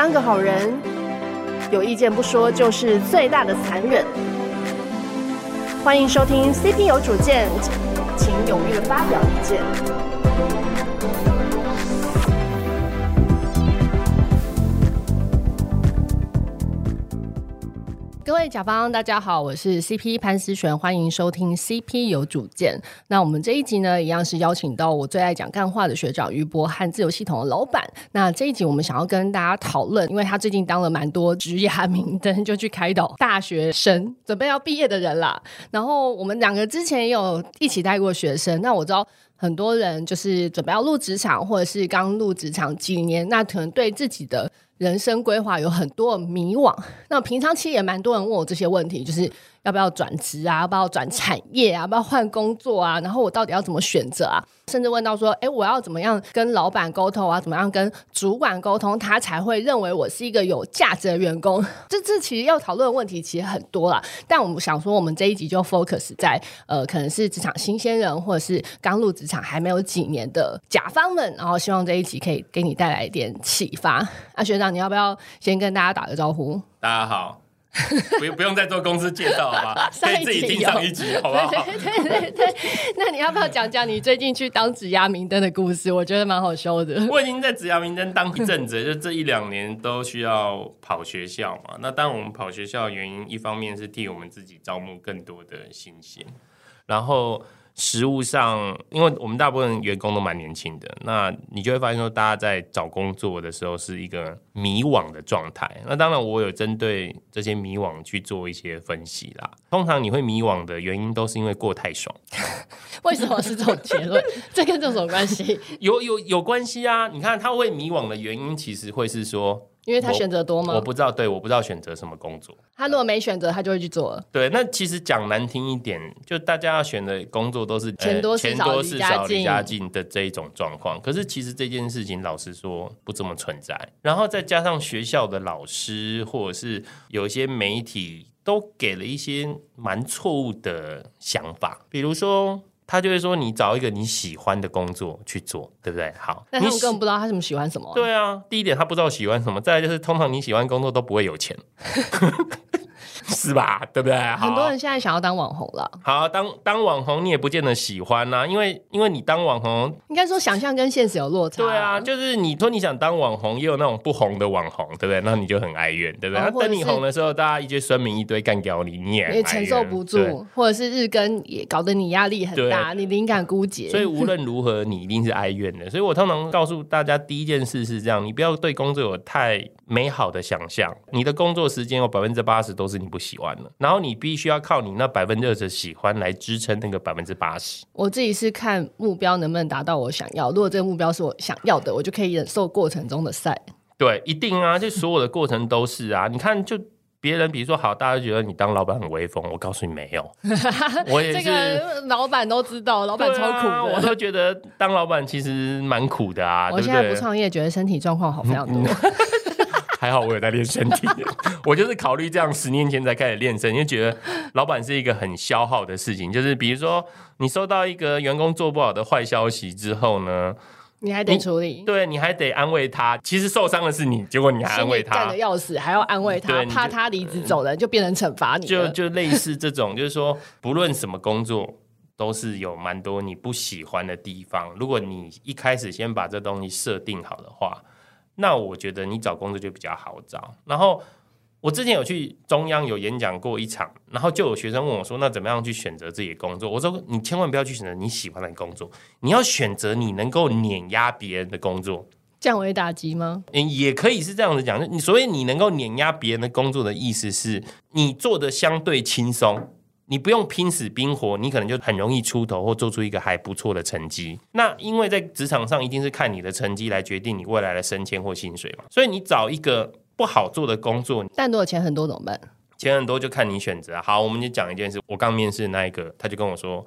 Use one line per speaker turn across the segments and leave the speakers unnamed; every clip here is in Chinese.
当个好人，有意见不说就是最大的残忍。欢迎收听 CP 有主见，请踊跃发表意见。位甲方，大家好，我是 CP 潘思璇，欢迎收听 CP 有主见。那我们这一集呢，一样是邀请到我最爱讲干话的学长于博和自由系统的老板。那这一集我们想要跟大家讨论，因为他最近当了蛮多职涯明灯，就去开导大学生准备要毕业的人啦。然后我们两个之前也有一起带过学生，那我知道很多人就是准备要入职场，或者是刚入职场几年，那可能对自己的。人生规划有很多迷惘，那平常其实也蛮多人问我这些问题，就是。要不要转职啊？要不要转产业啊？要不要换工作啊？然后我到底要怎么选择啊？甚至问到说，哎，我要怎么样跟老板沟通啊？怎么样跟主管沟通，他才会认为我是一个有价值的员工？这这其实要讨论的问题其实很多啦。但我们想说，我们这一集就 focus 在呃，可能是职场新鲜人，或者是刚入职场还没有几年的甲方们，然后希望这一集可以给你带来一点启发。那学长，你要不要先跟大家打个招呼？
大家好。不用不用再做公司介绍好吧？可以自己听上一集，好不好？
对对对对，那你要不要讲讲你最近去当指压明灯的故事？我觉得蛮好笑的。
我已经在指压明灯当一阵子，就这一两年都需要跑学校嘛。那当我们跑学校的原因，一方面是替我们自己招募更多的新鲜，然后。实务上，因为我们大部分员工都蛮年轻的，那你就会发现说，大家在找工作的时候是一个迷惘的状态。那当然，我有针对这些迷惘去做一些分析啦。通常你会迷惘的原因，都是因为过太爽。
为什么是这种结论？这跟这有什么关系？
有有有关系啊！你看他会迷惘的原因，其实会是说。
因为他选择多吗？
我，我不知道，对，我不知道选择什么工作。
他如果没选择，他就会去做了。
对，那其实讲难听一点，就大家要选的工作都是
钱多事少、
离家近的这一种状况。可是其实这件事情，老实说不这么存在。然后再加上学校的老师，或者是有一些媒体，都给了一些蛮错误的想法，比如说。他就会说：“你找一个你喜欢的工作去做，对不对？”好，
那他们根本不知道他什么喜欢什么啊。
对啊，第一点他不知道喜欢什么，再来就是通常你喜欢工作都不会有钱。是吧？对不对？
很多人现在想要当网红了。
好，当当网红你也不见得喜欢呐、啊，因为因为你当网红，
应该说想象跟现实有落差。
对啊，就是你说你想当网红，也有那种不红的网红，对不对？那你就很哀怨，对不对？那、哦、等你红的时候，大家一堆酸民一堆干掉你，你也
也承受不住，或者是日更也搞得你压力很大，你灵感枯竭。
所以无论 如何，你一定是哀怨的。所以我通常告诉大家，第一件事是这样：你不要对工作有太美好的想象，你的工作时间有百分之八十都是你不喜欢了，然后你必须要靠你那百分之二十喜欢来支撑那个百分之八十。
我自己是看目标能不能达到我想要，如果这个目标是我想要的，我就可以忍受过程中的赛。
对，一定啊，就所有的过程都是啊。你看，就别人比如说好，大家觉得你当老板很威风，我告诉你没有，我也是这
个老板都知道，老板超苦的，啊，
我都觉得当老板其实蛮苦的啊。
我现在不创业，觉得身体状况好非常多。
还好我有在练身体，我就是考虑这样，十年前才开始练身，因为觉得老板是一个很消耗的事情。就是比如说，你收到一个员工做不好的坏消息之后呢，
你还得处理，
对，你还得安慰他。其实受伤的是你，结果你还安慰他，
干的要死，还要安慰他，怕他离职走人，就变成惩罚你。
就就类似这种，就是说，不论什么工作，都是有蛮多你不喜欢的地方。如果你一开始先把这东西设定好的话。那我觉得你找工作就比较好找。然后我之前有去中央有演讲过一场，然后就有学生问我说：“那怎么样去选择自己的工作？”我说：“你千万不要去选择你喜欢的工作，你要选择你能够碾压别人的工作，
降维打击吗？
嗯，也可以是这样子讲。你所以你能够碾压别人的工作的意思是你做的相对轻松。”你不用拼死拼活，你可能就很容易出头或做出一个还不错的成绩。那因为在职场上一定是看你的成绩来决定你未来的升迁或薪水嘛。所以你找一个不好做的工作，
但如果钱很多怎么办？
钱很多就看你选择。好，我们就讲一件事。我刚面试那一个，他就跟我说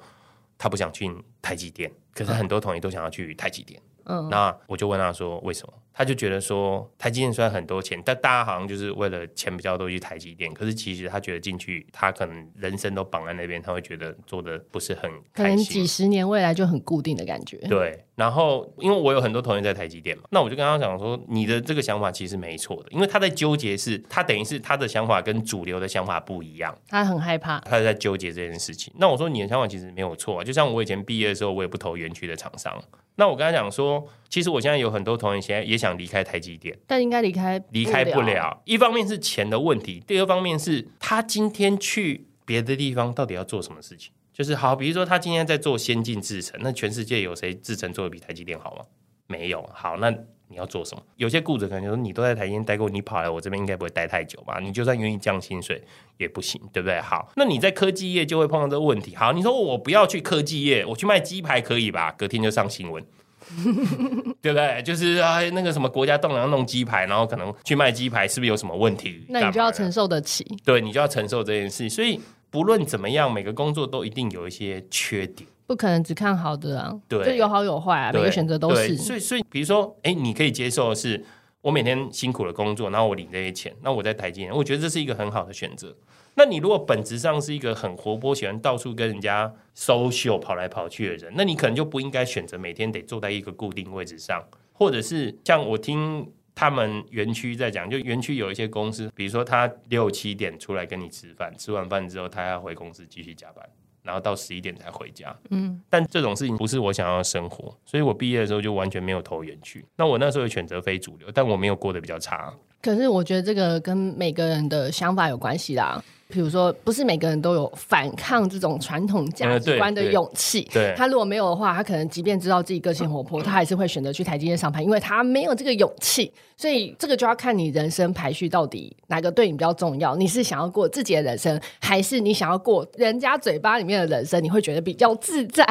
他不想去台积电，可是很多同学都想要去台积电。嗯，那我就问他说为什么？他就觉得说，台积电虽然很多钱，但大家好像就是为了钱比较多去台积电。可是其实他觉得进去，他可能人生都绑在那边，他会觉得做的不是很开心。
可能几十年未来就很固定的感觉。
对，然后因为我有很多同学在台积电嘛，那我就跟他讲说，你的这个想法其实没错的，因为他在纠结是，他等于是他的想法跟主流的想法不一样，
他很害怕，
他在纠结这件事情。那我说你的想法其实没有错啊，就像我以前毕业的时候，我也不投园区的厂商。那我跟他讲说，其实我现在有很多同学现在也想离开台积电，
但应该离开
离开不了。一方面是钱的问题，第二方面是他今天去别的地方到底要做什么事情？就是好，比如说他今天在做先进制程，那全世界有谁制程做的比台积电好吗？没有。好，那你要做什么？有些雇主可能就说你都在台积电待过，你跑来我这边应该不会待太久吧？你就算愿意降薪水也不行，对不对？好，那你在科技业就会碰到这个问题。好，你说我不要去科技业，我去卖鸡排可以吧？隔天就上新闻。对不对？就是啊，那个什么国家栋梁弄鸡排，然后可能去卖鸡排，是不是有什么问题？
那你就要承受得起。
对，你就要承受这件事。所以不论怎么样，每个工作都一定有一些缺点，
不可能只看好的啊。
对，
就有好有坏啊，每个选择都是。
所以，所以比如说，哎，你可以接受的是我每天辛苦的工作，然后我领这些钱，那我在台积电，我觉得这是一个很好的选择。那你如果本质上是一个很活泼、喜欢到处跟人家 social 跑来跑去的人，那你可能就不应该选择每天得坐在一个固定位置上，或者是像我听他们园区在讲，就园区有一些公司，比如说他六七点出来跟你吃饭，吃完饭之后他要回公司继续加班，然后到十一点才回家。嗯，但这种事情不是我想要的生活，所以我毕业的时候就完全没有投园区。那我那时候选择非主流，但我没有过得比较差。
可是我觉得这个跟每个人的想法有关系啦。比如说，不是每个人都有反抗这种传统价值观的勇气。
对，
他如果没有的话，他可能即便知道自己个性活泼，他还是会选择去台积电上班，因为他没有这个勇气。所以这个就要看你人生排序到底哪个对你比较重要。你是想要过自己的人生，还是你想要过人家嘴巴里面的人生？你会觉得比较自在，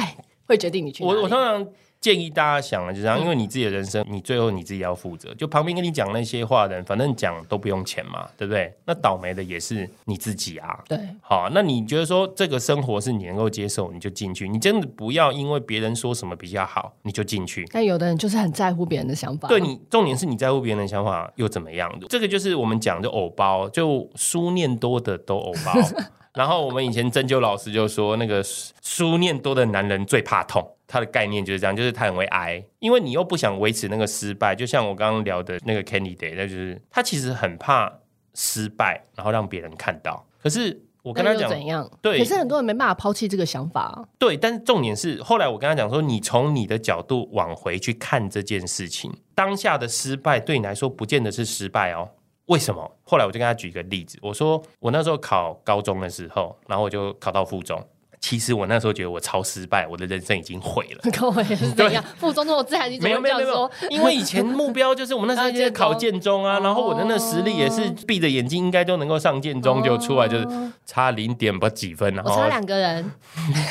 会决定你去。
我我通常。建议大家想了，就这样，因为你自己的人生，你最后你自己要负责。就旁边跟你讲那些话的人，反正讲都不用钱嘛，对不对？那倒霉的也是你自己啊。
对，
好，那你觉得说这个生活是你能够接受，你就进去。你真的不要因为别人说什么比较好，你就进去。
但有的人就是很在乎别人的想法。
对你，重点是你在乎别人的想法又怎么样？这个就是我们讲的偶包，就书念多的都偶包。然后我们以前针灸老师就说，那个书念多的男人最怕痛。他的概念就是这样，就是他很会挨，因为你又不想维持那个失败，就像我刚刚聊的那个 Candy Day，那就是他其实很怕失败，然后让别人看到。可是我跟他讲
怎样？
对，
可是很多人没办法抛弃这个想法。
啊对，但是重点是后来我跟他讲说，你从你的角度往回去看这件事情，当下的失败对你来说不见得是失败哦。为什么？后来我就跟他举一个例子，我说我那时候考高中的时候，然后我就考到附中。其实我那时候觉得我超失败，我的人生已经毁了。
跟我也是这样，附中那么自然，你怎么这样说？
因为以前目标就是我们那时候在考建中啊，然后我的那实力也是闭着眼睛应该都能够上建中，就出来就是差零点不几分，然后
我差两个人。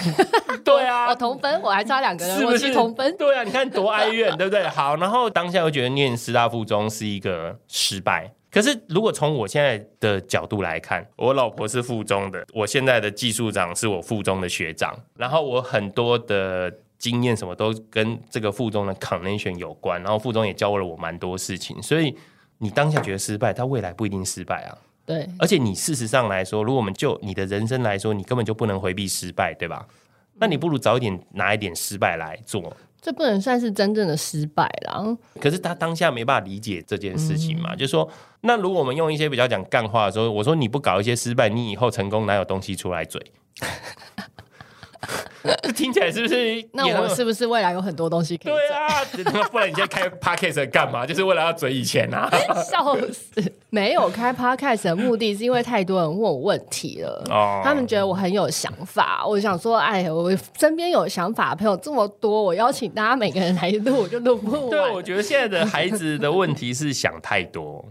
对啊，
我同分，我还差两个人，
是不
是同分？
对啊，你看多哀怨，对不对？好，然后当下我觉得念师大附中是一个失败。可是，如果从我现在的角度来看，我老婆是附中的，我现在的技术长是我附中的学长，然后我很多的经验什么都跟这个附中的 connection 有关，然后附中也教了我蛮多事情，所以你当下觉得失败，他未来不一定失败啊。
对，
而且你事实上来说，如果我们就你的人生来说，你根本就不能回避失败，对吧？那你不如早一点拿一点失败来做。
这不能算是真正的失败啦。
可是他当下没办法理解这件事情嘛，嗯、就是说，那如果我们用一些比较讲干话的时候，我说你不搞一些失败，你以后成功哪有东西出来嘴？听起来是不是？
那我是不是未来有很多东西可以？
对啊，不然你现在开 podcast 干嘛？就是为了要嘴以前啊？
笑死！没有开 podcast 的目的是因为太多人问我问题了，哦、他们觉得我很有想法。我想说，哎，我身边有想法的朋友这么多，我邀请大家每个人来录，我就录不完。
对，我觉得现在的孩子的问题是想太多。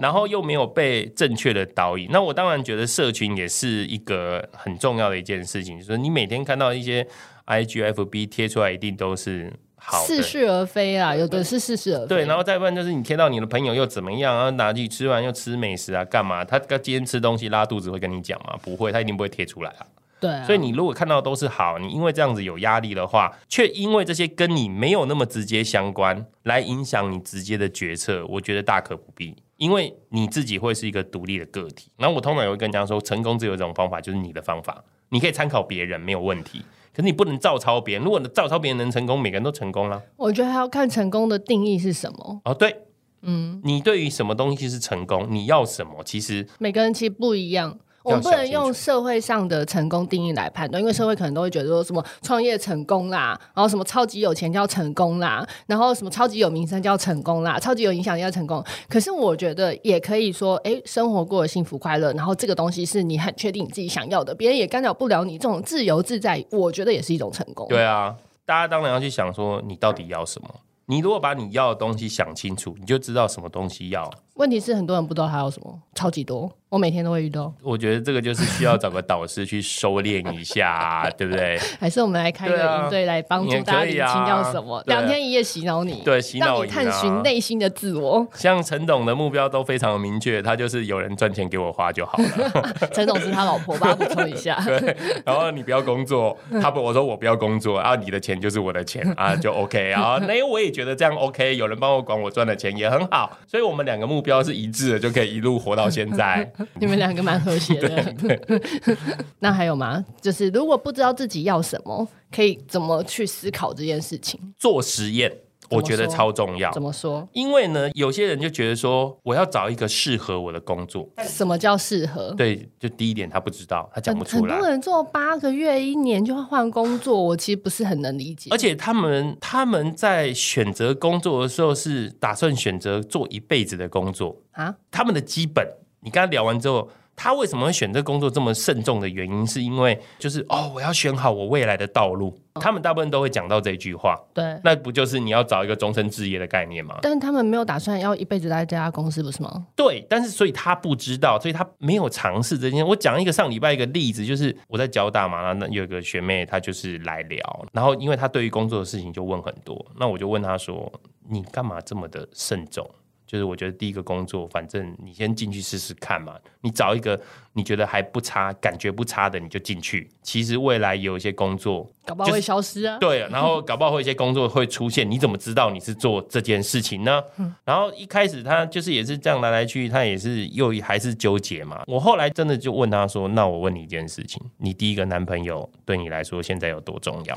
然后又没有被正确的导引，那我当然觉得社群也是一个很重要的一件事情，就是你每天看到一些 IGFB 贴出来，一定都是好的，
似是而非啊，有的是似是而非。
对，然后再问就是你贴到你的朋友又怎么样啊？拿去吃完又吃美食啊？干嘛？他今天吃东西拉肚子会跟你讲吗？不会，他一定不会贴出来啊。
对、啊，
所以你如果看到都是好，你因为这样子有压力的话，却因为这些跟你没有那么直接相关，来影响你直接的决策，我觉得大可不必。因为你自己会是一个独立的个体。然后我通常也会跟人家说，成功只有一种方法，就是你的方法，你可以参考别人没有问题，可是你不能照抄别人。如果你照抄别人能成功，每个人都成功了。
我觉得还要看成功的定义是什么。
哦，对，嗯，你对于什么东西是成功？你要什么？其实每个人其实不一样。我们不能用社会上的成功定义来判断，因为社会可能都会觉得说什么创业成功啦，然后什么超级有钱叫成功啦，然后什么超级有名声叫成功啦，超级有影响力叫成功。可是我觉得也可以说，哎，生活过得幸福快乐，然后这个东西是你很确定你自己想要的，别人也干扰不了你，这种自由自在，我觉得也是一种成功。对啊，大家当然要去想说，你到底要什么？你如果把你要的东西想清楚，你就知道什么东西要。问题是很多人不知道他有什么，超级多。我每天都会遇到，我觉得这个就是需要找个导师去收敛一下，啊，对不对？还是我们来开一个营队来帮助大家理清要什么？两、啊、天一夜洗脑你，对，洗脑让你探寻内心的自我。像陈董的目标都非常的明确，他就是有人赚钱给我花就好了。陈董是他老婆，帮他补充一下。对，然后你不要工作，他不我说我不要工作，然后你的钱就是我的钱啊，就 OK。然后那我也觉得这样 OK，有人帮我管我赚的钱也很好，所以我们两个目标是一致的，就可以一路活到现在。你们两个蛮和谐的，那还有吗？就是如果不知道自己要什么，可以怎么去思考这件事情？做实验，我觉得超重要。怎么说？因为呢，有些人就觉得说，我要找一个适合我的工作。什么叫适合？对，就第一点，他不知道，他讲不出来。很多人做八个月、一年就会换工作，我其实不是很能理解。而且他们他们在选择工作的时候，是打算选择做一辈子的工作啊？他们的基本。你跟他聊完之后，他为什么会选这工作这么慎重的原因，是因为就是哦，我要选好我未来的道路。他们大部分都会讲到这句话，对，那不就是你要找一个终身置业的概念吗？但是他们没有打算要一辈子待在这家公司，不是吗？对，但是所以他不知道，所以他没有尝试这件。我讲一个上礼拜一个例子，就是我在交大嘛，那有一个学妹，她就是来聊，然后因为她对于工作的事情就问很多，那我就问她说：“你干嘛这么的慎重？”就是我觉得第一个工作，反正你先进去试试看嘛。你找一个你觉得还不差、感觉不差的，你就进去。其实未来有一些工作，搞不好会消失啊。对，然后搞不好会一些工作会出现，你怎么知道你是做这件事情呢？然后一开始他就是也是这样来来去，他也是又还是纠结嘛。我后来真的就问他说：“那我问你一件事情，你第一个男朋友对你来说现在有多重要？”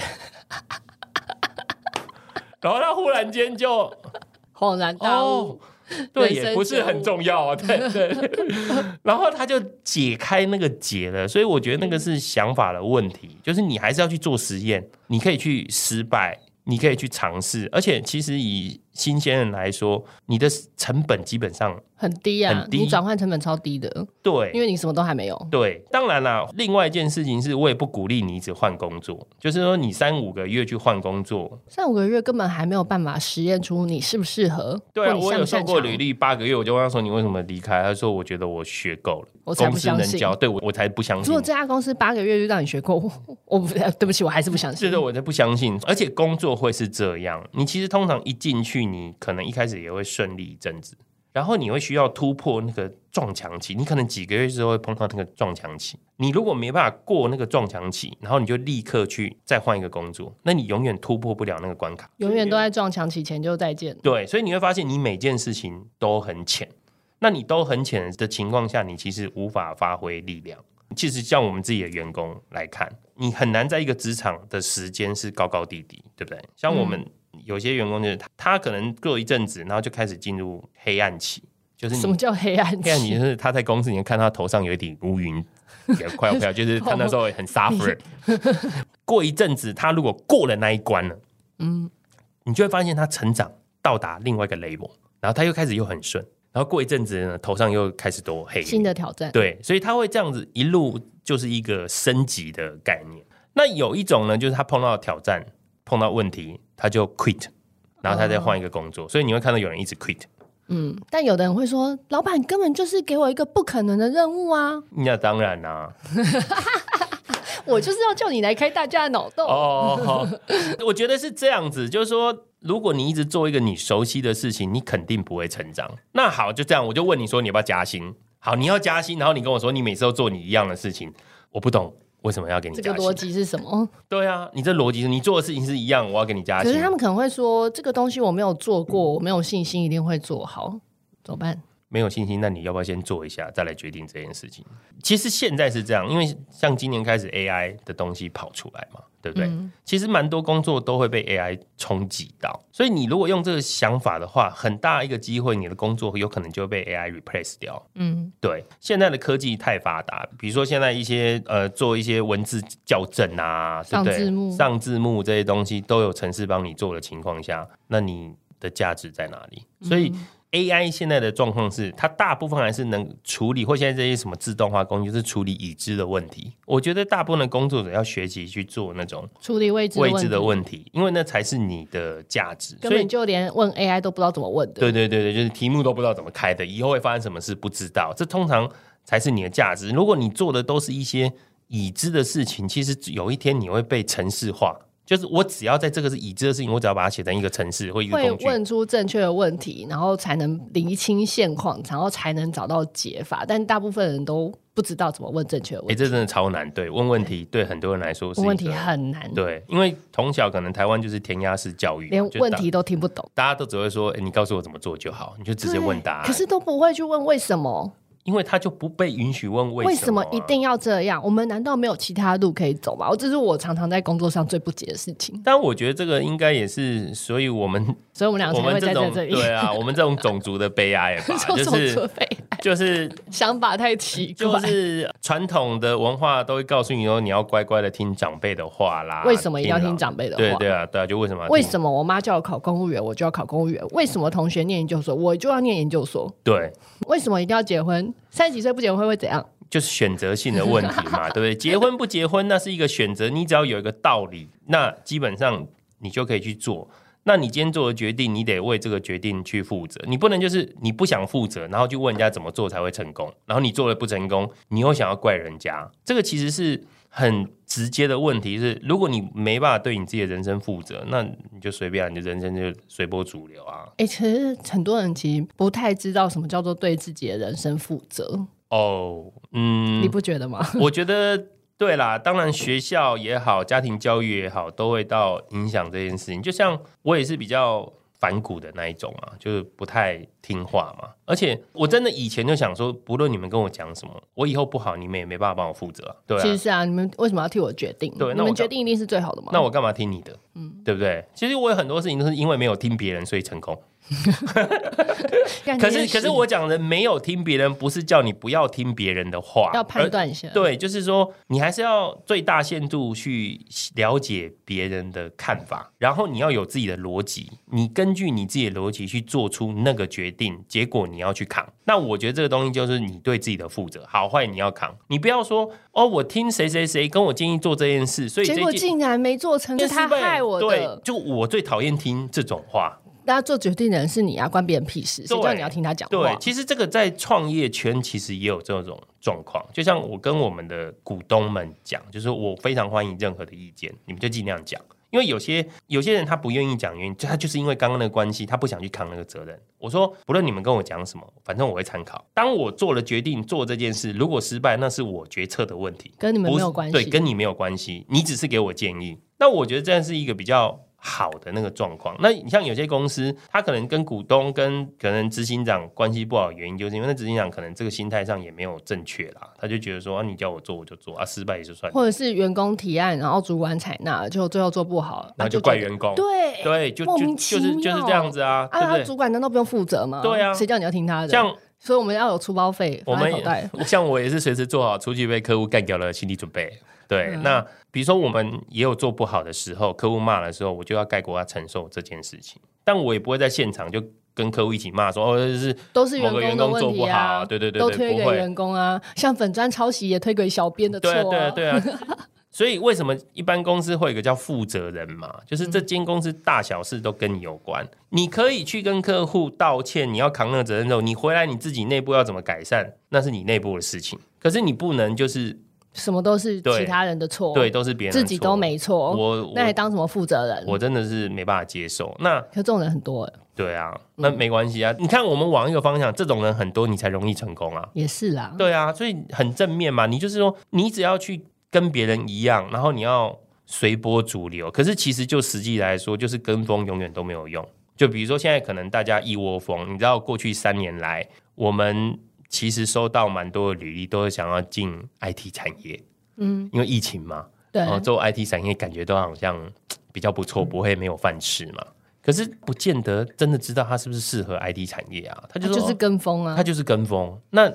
然后他忽然间就恍然大悟。对，也不是很重要啊。对 对，然后他就解开那个结了，所以我觉得那个是想法的问题，就是你还是要去做实验，你可以去失败，你可以去尝试，而且其实以新鲜人来说，你的成本基本上。很低啊，很低，你转换成本超低的。对，因为你什么都还没有。对，当然啦。另外一件事情是，我也不鼓励你一直换工作，就是说你三五个月去换工作，三五个月根本还没有办法实验出你适不适合。对啊，我有受过履历，八个月我就问他说，你为什么离开？他说我觉得我学够了，我才不相信。公司能教，对我我才不相信。如果这家公司八个月就让你学够，我不对不起，我还是不相信。是的，我才不相信。而且工作会是这样，你其实通常一进去，你可能一开始也会顺利一阵子。然后你会需要突破那个撞墙期，你可能几个月之后会碰到那个撞墙期。你如果没办法过那个撞墙期，然后你就立刻去再换一个工作，那你永远突破不了那个关卡，永远都在撞墙期前就再见。对，所以你会发现你每件事情都很浅。那你都很浅的情况下，你其实无法发挥力量。其实像我们自己的员工来看，你很难在一个职场的时间是高高低低，对不对？像我们。嗯有些员工就是他，他可能过一阵子，然后就开始进入黑暗期。就是什么叫黑暗期？黑暗期就是他在公司里面看他头上有一顶乌云，快要飘，就是他那时候很 suffer。过一阵子，他如果过了那一关了，嗯，你就会发现他成长到达另外一个 level，然后他又开始又很顺，然后过一阵子呢，头上又开始多黑。新的挑战，对，所以他会这样子一路就是一个升级的概念。那有一种呢，就是他碰到挑战。碰到问题，他就 quit，然后他再换一个工作，哦，所以你会看到有人一直 quit。嗯，但有的人会说，老板根本就是给我一个不可能的任务啊！那当然啦，啊，我就是要叫你来开大家的脑洞。哦，我觉得是这样子，就是说，如果你一直做一个你熟悉的事情，你肯定不会成长。那好，就这样，我就问你说，你要不要加薪？好，你要加薪，然后你跟我说，你每次都做你一样的事情，我不懂。为什么要给你加薪？
这个逻辑是什么？
对啊，你这逻辑是你做的事情是一样，我要给你加薪。
可是他们可能会说，这个东西我没有做过，我没有信心一定会做好，怎么办？
没有信心，那你要不要先做一下，再来决定这件事情？其实现在是这样，因为像今年开始 AI 的东西跑出来嘛，对不对？嗯、其实蛮多工作都会被 AI 冲击到，所以你如果用这个想法的话，很大一个机会，你的工作有可能就被 AI replace 掉。嗯，对。现在的科技太发达，比如说现在一些呃做一些文字校正啊，对不对？上字幕、上字幕这些东西都有程式帮你做的情况下，那你的价值在哪里？所以。嗯 AI 现在的状况是，它大部分还是能处理，或现在这些什么自动化工具是处理已知的问题。我觉得大部分的工作者要学习去做那种
处理未知
未知的问题，因为那才是你的价值。
根本就连问 AI 都不知道怎么问的。
对对对对，就是题目都不知道怎么开的，以后会发生什么事不知道。这通常才是你的价值。如果你做的都是一些已知的事情，其实有一天你会被城市化。就是我只要在这个是已知的事情，我只要把它写成一个程式或一个工具，
会问出正确的问题，然后才能厘清现况，然后才能找到解法。但大部分人都不知道怎么问正确的
问题。这真的超难。对，问问题对很多人来说是
问问题很难。
对，因为从小可能台湾就是填鸭式教育，
连问题都听不懂，
大家都只会说：“哎、欸，你告诉我怎么做就好。”你就直接问答案，
可是都不会去问为什么。
因为他就不被允许问为什么、啊、为什么
一定要这样？我们难道没有其他路可以走吗？这是我常常在工作上最不解的事情。
但我觉得这个应该也是，所以我们，
所以我们两个才会在这里。
对啊，我们这种种族的悲哀吧，就是就是
想法太奇
怪。就是传统的文化都会告诉你说，你要乖乖的听长辈的话啦。
为什么一定要听长辈的话？
对对啊，对啊，就为什么？
为什么我妈叫我考公务员，我就要考公务员？为什么同学念研究所，我就要念研究所？
对，
为什么一定要结婚？三十几岁不结婚会会怎样？
就是选择性的问题嘛，对不对？结婚不结婚，那是一个选择。你只要有一个道理，那基本上你就可以去做。那你今天做的决定，你得为这个决定去负责。你不能就是你不想负责，然后就问人家怎么做才会成功，然后你做了不成功，你又想要怪人家。这个其实是很直接的问题。是如果你没办法对你自己的人生负责，那你就随便，你的人生就随波逐流啊。
哎、欸，其实很多人其实不太知道什么叫做对自己的人生负责。
哦，嗯，
你不觉得吗？
我觉得。对啦，当然学校也好，家庭教育也好，都会到影响这件事情。就像我也是比较反骨的那一种啊，就是不太听话嘛。而且我真的以前就想说，不论你们跟我讲什么，我以后不好，你们也没办法帮我负责。对啊，
其实是啊，你们为什么要替我决定？
对，
你们决定一定是最好的嘛？
那我干嘛听你的？嗯，对不对？其实我有很多事情都是因为没有听别人，所以成功。可是，可是我讲的没有听别人，不是叫你不要听别人的话，
要判断一下。
对，就是说你还是要最大限度去了解别人的看法，然后你要有自己的逻辑，你根据你自己的逻辑去做出那个决定，结果你要去扛。那我觉得这个东西就是你对自己的负责，好坏你要扛。你不要说哦，我听谁谁谁跟我建议做这件事，所以
结果竟然没做成，是他害我的。
对，就我最讨厌听这种话。
大家做决定的人是你啊，关别人屁事，谁叫你要听他讲话？
对，其实这个在创业圈其实也有这种状况。就像我跟我们的股东们讲，就是我非常欢迎任何的意见，你们就尽量讲。因为有些有些人他不愿意讲原因，就他就是因为刚刚那个关系，他不想去扛那个责任。我说，不论你们跟我讲什么，反正我会参考。当我做了决定做这件事，如果失败，那是我决策的问题，
跟你们没有关系。
对，跟你没有关系，你只是给我建议。那我觉得这是一个比较。好的那个状况，那你像有些公司，他可能跟股东、跟可能执行长关系不好，原因就是因为那执行长可能这个心态上也没有正确啦，他就觉得说啊，你叫我做我就做啊，失败也就算。
或者是员工提案，然后主管采纳，就最后做不好，
然后就怪员工。
对
对，就就就是就是这样子啊，
啊，他主管难道不用负责吗？
对啊，
谁叫你要听他的？
像
所以我们要有出包费，我们
像我也是随时做好出去被客户干掉了心理准备。对，嗯、那比如说我们也有做不好的时候，客户骂的时候，我就要概括他承受这件事情。但我也不会在现场就跟客户一起骂说哦，是
都是某个
员工做不好，啊，对对对，对，
都推给员工啊。像粉砖抄袭也推给小编的错，啊，
对啊对啊。所以为什么一般公司会有一个叫负责人嘛？就是这间公司大小事都跟你有关，你可以去跟客户道歉，你要扛那个责任之后，你回来你自己内部要怎么改善，那是你内部的事情。可是你不能就是。
什么都是其他人的错，
对，都是别人
自己都没错，
我
那还当什么负责人？
我真的是没办法接受。那
可这种人很多，
对啊，那没关系啊。嗯、你看，我们往一个方向，这种人很多，你才容易成功啊。
也是啦，
对啊，所以很正面嘛。你就是说，你只要去跟别人一样，然后你要随波逐流。可是其实就实际来说，就是跟风永远都没有用。就比如说现在可能大家一窝蜂，你知道过去三年来，我们其实收到蛮多的履历，都是想要进 IT 产业，嗯，因为疫情嘛，对，然后做 IT 产业感觉都好像比较不错，不会没有饭吃嘛。可是不见得真的知道他是不是适合 IT 产业啊？他就说
就是跟风啊，
他就是跟风，那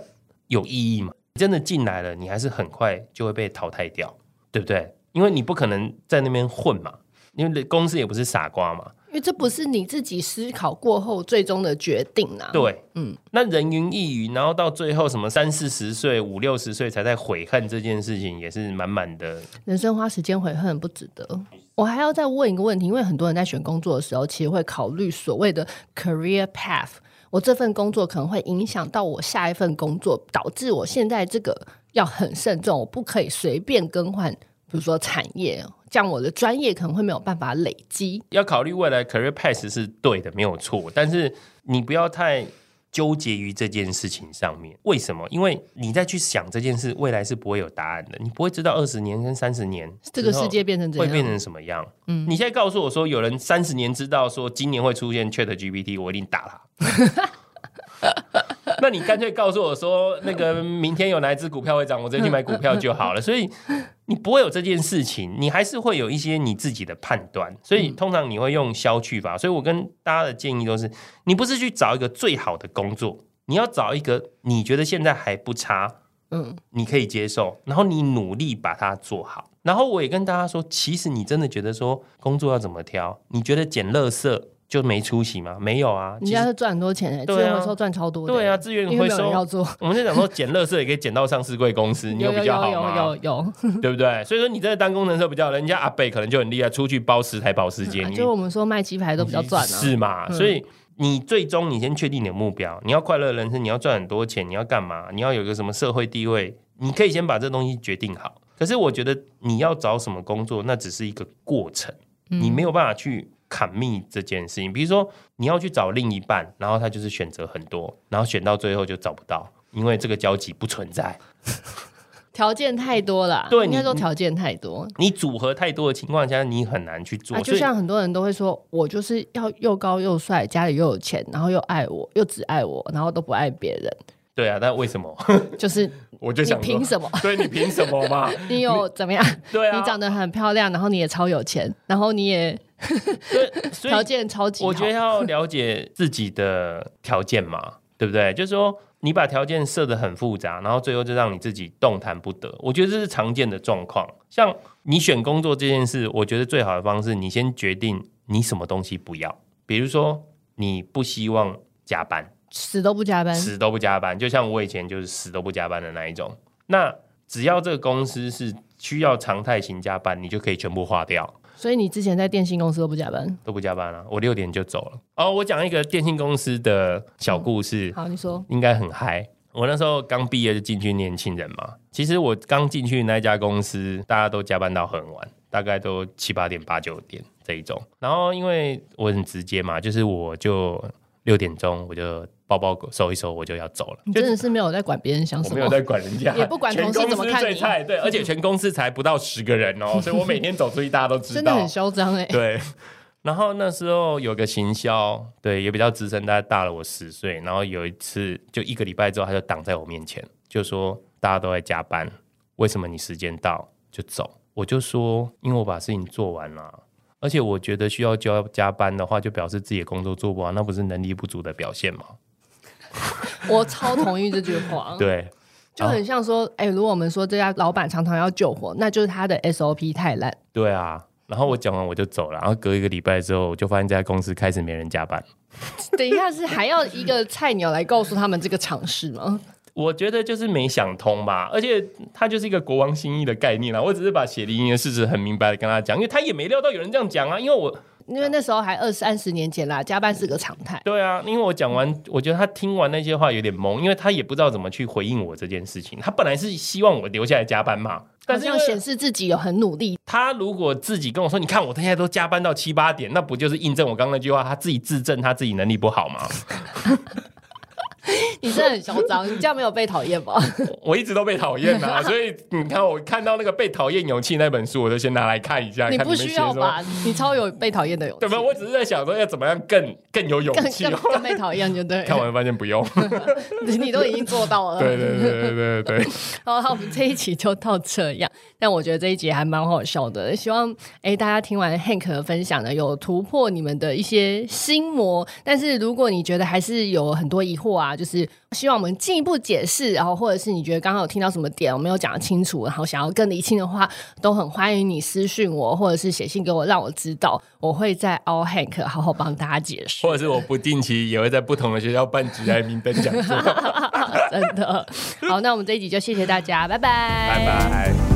有意义吗？真的进来了，你还是很快就会被淘汰掉，对不对？因为你不可能在那边混嘛，因为公司也不是傻瓜嘛。
因为这不是你自己思考过后最终的决定啊。
对，嗯，那人云亦云，然后到最后什么三四十岁、五六十岁才在悔恨这件事情，也是满满的。
人生花时间悔恨不值得。我还要再问一个问题，因为很多人在选工作的时候，其实会考虑所谓的 career path。我这份工作可能会影响到我下一份工作，导致我现在这个要很慎重，我不可以随便更换，比如说产业，这样我的专业可能会没有办法累积。
要考虑未来 career path 是对的，没有错，但是你不要太。纠结于这件事情上面，为什么？因为你再去想这件事，未来是不会有答案的。你不会知道二十年跟三十年
这个世界变成
会变成什么样。嗯，你现在告诉我说，有人三十年知道说今年会出现 ChatGPT，我一定打他。那你干脆告诉我说，那个明天有哪一只股票会涨，我直接去买股票就好了。所以你不会有这件事情，你还是会有一些你自己的判断。所以通常你会用消去法。所以我跟大家的建议都是，你不是去找一个最好的工作，你要找一个你觉得现在还不差，嗯，你可以接受，然后你努力把它做好。然后我也跟大家说，其实你真的觉得说工作要怎么挑？你觉得捡垃圾？就没出息吗？没有啊，
人家是赚很多钱诶，资源回收赚超多。
对啊，资源回收要做。我们在讲说 捡垃圾也可以捡到上市贵公司，你有比较好吗？
有有有，对
不对？所以说你这个当工程师比较，人家阿北可能就很厉害，出去包十台保时捷。
就我们说卖鸡排都比较赚啊，
是嘛？所以你最终你先确定你的目标，你要快乐人生，你要赚很多钱，你要干嘛？你要有个什么社会地位？你可以先把这东西决定好。可是我觉得你要找什么工作，那只是一个过程，你没有办法去。砍密这件事情，比如说你要去找另一半，然后他就是选择很多，然后选到最后就找不到，因为这个交集不存在，
条件太多了。对，应该说条件太多，
你组合太多的情况下，你很难去做。啊，
就像很多人都会说，我就是要又高又帅，家里又有钱，然后又爱我，又只爱我，然后都不爱别人。
对啊，但为什么？
就是
我就想，
凭什么？
对，你凭什么嘛？
你有怎么样？
对啊，
你长得很漂亮，然后你也超有钱，然后你也。所以条件超级，
我觉得要了解自己的条件嘛，对不对？就是说，你把条件设得很复杂，然后最后就让你自己动弹不得。我觉得这是常见的状况。像你选工作这件事，我觉得最好的方式，你先决定你什么东西不要。比如说，你不希望加班，
死都不加班，
死都不加班。就像我以前就是死都不加班的那一种。那只要这个公司是需要常态型加班，你就可以全部划掉。
所以你之前在电信公司都不加班？
都不加班了，我六点就走了。哦，我讲一个电信公司的小故事。
嗯、好，你说。
应该很嗨。我那时候刚毕业就进去年轻人嘛。其实我刚进去那家公司，大家都加班到很晚，大概都七八点、八九点这一种。然后因为我很直接嘛，就是我就六点钟我就。包包收一收，我就要走了。
你真的是没有在管别人想什么，
没有在管人家，
也不管同事怎么看你。
对，而且全公司才不到十个人哦，所以我每天走出去，大家都知道，
真的很嚣张哎。
对，然后那时候有个行销，对，也比较资深，大概大了我十岁。然后有一次，就一个礼拜之后，他就挡在我面前，就说大家都在加班，为什么你时间到就走？我就说，因为我把事情做完了，而且我觉得需要交加班的话，就表示自己的工作做不完，那不是能力不足的表现吗？
我超同意这句话，
对，
就很像说，哎、欸，如果我们说这家老板常常要救火，那就是他的 SOP 太烂。
对啊，然后我讲完我就走了，然后隔一个礼拜之后，我就发现这家公司开始没人加班。
等一下，是还要一个菜鸟来告诉他们这个常识吗？
我觉得就是没想通吧，而且他就是一个国王心意的概念啦。我只是把血淋淋的事实很明白的跟他讲，因为他也没料到有人这样讲啊，因为我。
因为那时候还二三十年前啦，加班是个常态。
对啊，因为我讲完，我觉得他听完那些话有点懵，因为他也不知道怎么去回应我这件事情。他本来是希望我留下来加班嘛，但是要
显示自己有很努力。
他如果自己跟我说：“你看我现在都加班到七八点”，那不就是印证我刚刚那句话？他自己自证他自己能力不好吗？
你真的很嚣张，你这样没有被讨厌吧？
我一直都被讨厌啊，所以你看，我看到那个《被讨厌勇气》那本书，我就先拿来看一下。
你不需要吧？你超有被讨厌的勇气。
对吧？我只是在想说，要怎么样更更有勇气，
更，被讨厌就对。
看完发现不用，
你都已经做到了。
对对对对对对。
好，好，我们这一集就到这样。但我觉得这一集还蛮好笑的，希望哎大家听完 Hank 的分享呢，有突破你们的一些心魔。但是如果你觉得还是有很多疑惑啊，就是希望我们进一步解释，然后或者是你觉得刚刚有听到什么点我没有讲得清楚，然后想要更厘清的话，都很欢迎你私讯我，或者是写信给我，让我知道，我会在 All Hank 好好帮大家解释。
或者是我不定期也会在不同的学校办职涯明灯讲座。
真的，好，那我们这一集就谢谢大家，拜拜，
拜拜。